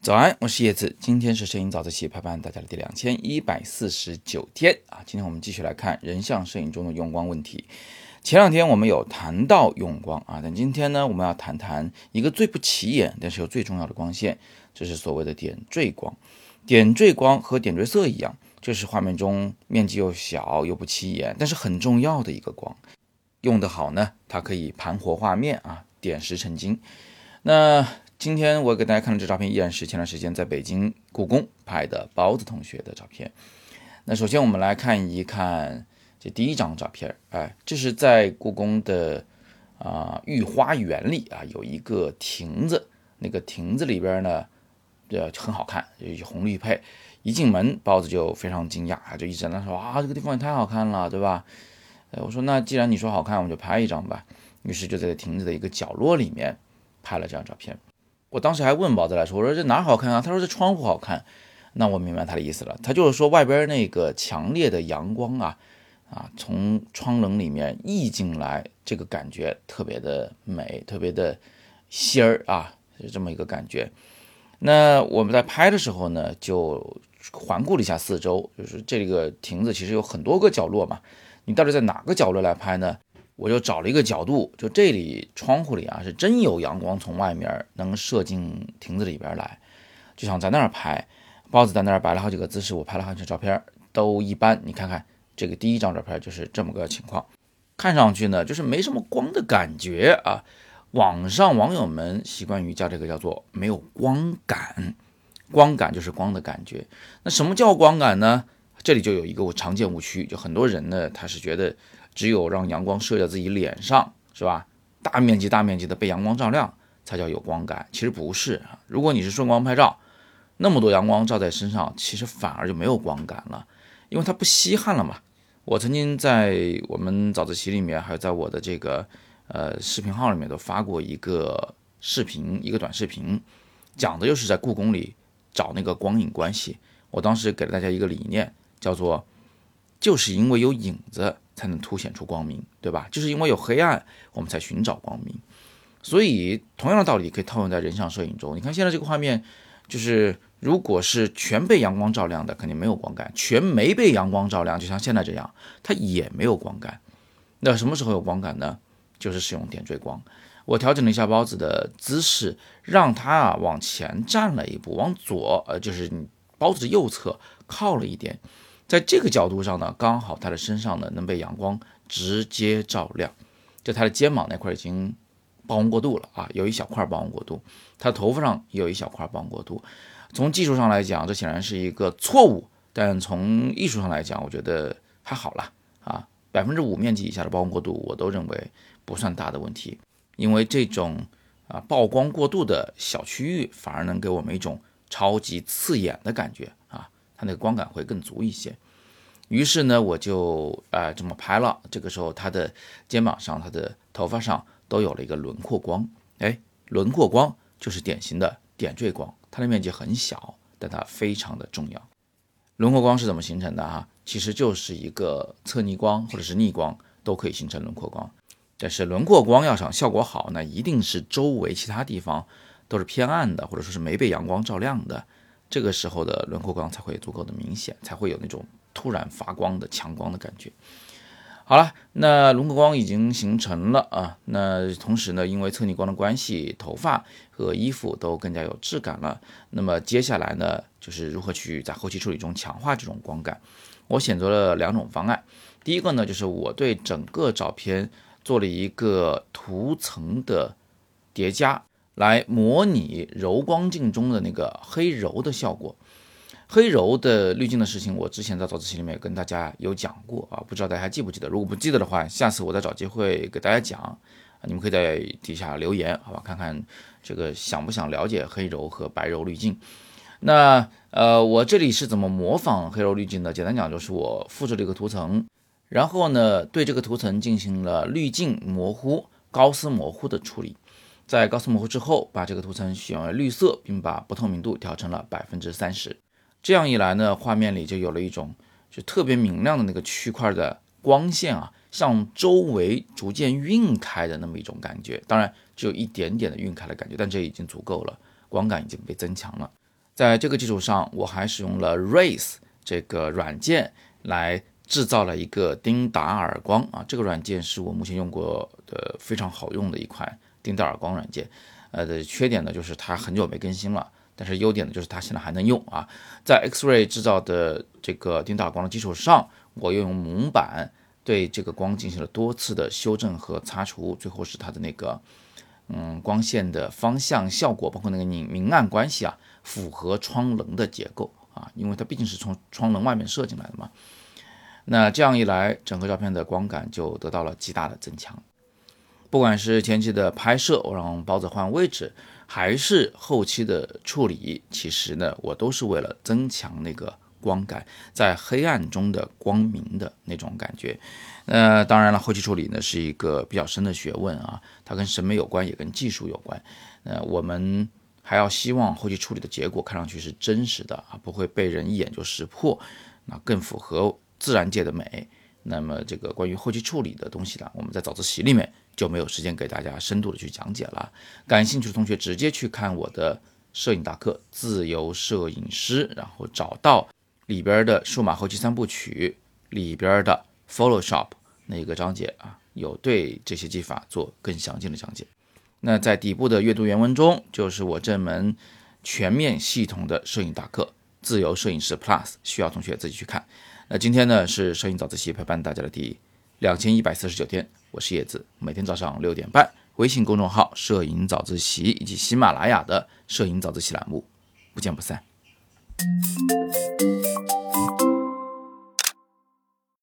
早安，我是叶子，今天是摄影早自习陪伴大家的第两千一百四十九天啊。今天我们继续来看人像摄影中的用光问题。前两天我们有谈到用光啊，但今天呢，我们要谈谈一个最不起眼但是又最重要的光线，这是所谓的点缀光。点缀光和点缀色一样，这是画面中面积又小又不起眼，但是很重要的一个光。用得好呢，它可以盘活画面啊，点石成金。那今天我给大家看的这照片，依然是前段时间在北京故宫拍的包子同学的照片。那首先我们来看一看这第一张照片，哎，这是在故宫的啊御花园里啊有一个亭子，那个亭子里边呢，呃很好看，有红绿配。一进门，包子就非常惊讶，就一直在那说啊这个地方也太好看了，对吧？呃，我说那既然你说好看，我们就拍一张吧。于是就在亭子的一个角落里面拍了这张照片。我当时还问宝子来说：“我说这哪好看啊？”他说：“这窗户好看。”那我明白他的意思了，他就是说外边那个强烈的阳光啊，啊，从窗棱里面溢进来，这个感觉特别的美，特别的仙儿啊，是这么一个感觉。那我们在拍的时候呢，就环顾了一下四周，就是这个亭子其实有很多个角落嘛，你到底在哪个角落来拍呢？我就找了一个角度，就这里窗户里啊，是真有阳光从外面能射进亭子里边来，就想在那儿拍。包子在那儿摆了好几个姿势，我拍了好几张照片，都一般。你看看这个第一张照片就是这么个情况，看上去呢就是没什么光的感觉啊。网上网友们习惯于叫这个叫做没有光感，光感就是光的感觉。那什么叫光感呢？这里就有一个我常见误区，就很多人呢他是觉得。只有让阳光射在自己脸上，是吧？大面积、大面积的被阳光照亮，才叫有光感。其实不是啊。如果你是顺光拍照，那么多阳光照在身上，其实反而就没有光感了，因为它不稀罕了嘛。我曾经在我们早自习里面，还有在我的这个呃视频号里面都发过一个视频，一个短视频，讲的就是在故宫里找那个光影关系。我当时给了大家一个理念，叫做就是因为有影子。才能凸显出光明，对吧？就是因为有黑暗，我们才寻找光明。所以，同样的道理可以套用在人像摄影中。你看现在这个画面，就是如果是全被阳光照亮的，肯定没有光感；全没被阳光照亮，就像现在这样，它也没有光感。那什么时候有光感呢？就是使用点缀光。我调整了一下包子的姿势，让它啊往前站了一步，往左，呃，就是包子的右侧靠了一点。在这个角度上呢，刚好他的身上呢能被阳光直接照亮，就他的肩膀那块已经曝光过度了啊，有一小块曝光过度，他头发上也有一小块曝光过度。从技术上来讲，这显然是一个错误，但从艺术上来讲，我觉得还好了啊，百分之五面积以下的曝光过度，我都认为不算大的问题，因为这种啊曝光过度的小区域，反而能给我们一种超级刺眼的感觉。那个光感会更足一些，于是呢，我就啊这么拍了。这个时候，他的肩膀上、他的头发上都有了一个轮廓光。哎，轮廓光就是典型的点缀光，它的面积很小，但它非常的重要。轮廓光是怎么形成的哈？其实就是一个侧逆光或者是逆光都可以形成轮廓光。但是轮廓光要想效果好，那一定是周围其他地方都是偏暗的，或者说是没被阳光照亮的。这个时候的轮廓光才会足够的明显，才会有那种突然发光的强光的感觉。好了，那轮廓光已经形成了啊，那同时呢，因为侧逆光的关系，头发和衣服都更加有质感了。那么接下来呢，就是如何去在后期处理中强化这种光感。我选择了两种方案，第一个呢，就是我对整个照片做了一个图层的叠加。来模拟柔光镜中的那个黑柔的效果，黑柔的滤镜的事情，我之前在早自习里面跟大家有讲过啊，不知道大家还记不记得？如果不记得的话，下次我再找机会给大家讲，你们可以在底下留言，好吧？看看这个想不想了解黑柔和白柔滤镜？那呃，我这里是怎么模仿黑柔滤镜的？简单讲就是我复制了一个图层，然后呢，对这个图层进行了滤镜模糊、高斯模糊的处理。在高斯模糊之后，把这个图层选为绿色，并把不透明度调成了百分之三十。这样一来呢，画面里就有了一种就特别明亮的那个区块的光线啊，向周围逐渐晕开的那么一种感觉。当然，只有一点点的晕开的感觉，但这已经足够了，光感已经被增强了。在这个基础上，我还使用了 Race 这个软件来制造了一个丁达尔光啊。这个软件是我目前用过的非常好用的一款丁达尔光软件。呃，的缺点呢就是它很久没更新了，但是优点呢就是它现在还能用啊。在 X-ray 制造的这个丁达尔光的基础上，我又用蒙版对这个光进行了多次的修正和擦除，最后使它的那个嗯光线的方向效果，包括那个明明暗关系啊，符合窗棱的结构啊，因为它毕竟是从窗棱外面射进来的嘛。那这样一来，整个照片的光感就得到了极大的增强。不管是前期的拍摄，我让包子换位置，还是后期的处理，其实呢，我都是为了增强那个光感，在黑暗中的光明的那种感觉。呃，当然了，后期处理呢是一个比较深的学问啊，它跟审美有关，也跟技术有关。呃，我们还要希望后期处理的结果看上去是真实的啊，不会被人一眼就识破，那更符合自然界的美。那么这个关于后期处理的东西呢，我们在早自习里面就没有时间给大家深度的去讲解了。感兴趣的同学直接去看我的摄影大课《自由摄影师》，然后找到里边的数码后期三部曲里边的 Photoshop 那个章节啊，有对这些技法做更详尽的讲解。那在底部的阅读原文中，就是我这门全面系统的摄影大课《自由摄影师 Plus》，需要同学自己去看。那今天呢是摄影早自习陪伴大家的第两千一百四十九天，我是叶子，每天早上六点半，微信公众号“摄影早自习”以及喜马拉雅的“摄影早自习”栏目，不见不散。